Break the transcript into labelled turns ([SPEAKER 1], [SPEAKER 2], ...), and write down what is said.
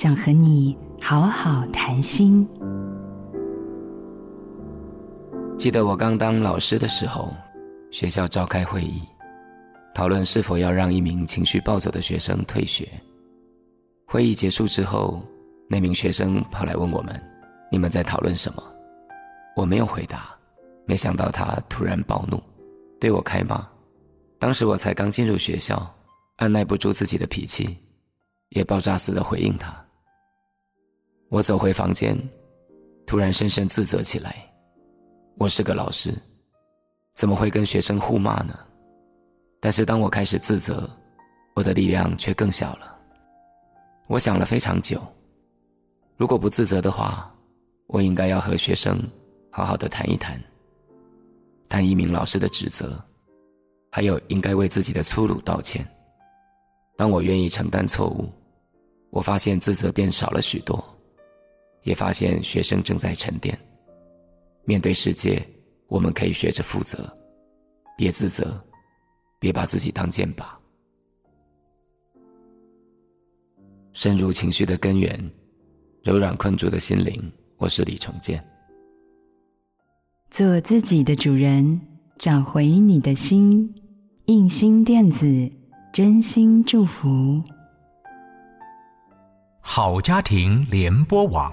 [SPEAKER 1] 想和你好好谈心。
[SPEAKER 2] 记得我刚当老师的时候，学校召开会议，讨论是否要让一名情绪暴走的学生退学。会议结束之后，那名学生跑来问我们：“你们在讨论什么？”我没有回答，没想到他突然暴怒，对我开骂。当时我才刚进入学校，按耐不住自己的脾气，也爆炸似的回应他。我走回房间，突然深深自责起来。我是个老师，怎么会跟学生互骂呢？但是当我开始自责，我的力量却更小了。我想了非常久，如果不自责的话，我应该要和学生好好的谈一谈，谈一名老师的指责。还有应该为自己的粗鲁道歉。当我愿意承担错误，我发现自责变少了许多，也发现学生正在沉淀。面对世界，我们可以学着负责，别自责，别把自己当箭靶。深入情绪的根源，柔软困住的心灵。我是李崇建。
[SPEAKER 1] 做自己的主人，找回你的心。印心电子，真心祝福。
[SPEAKER 3] 好家庭联播网，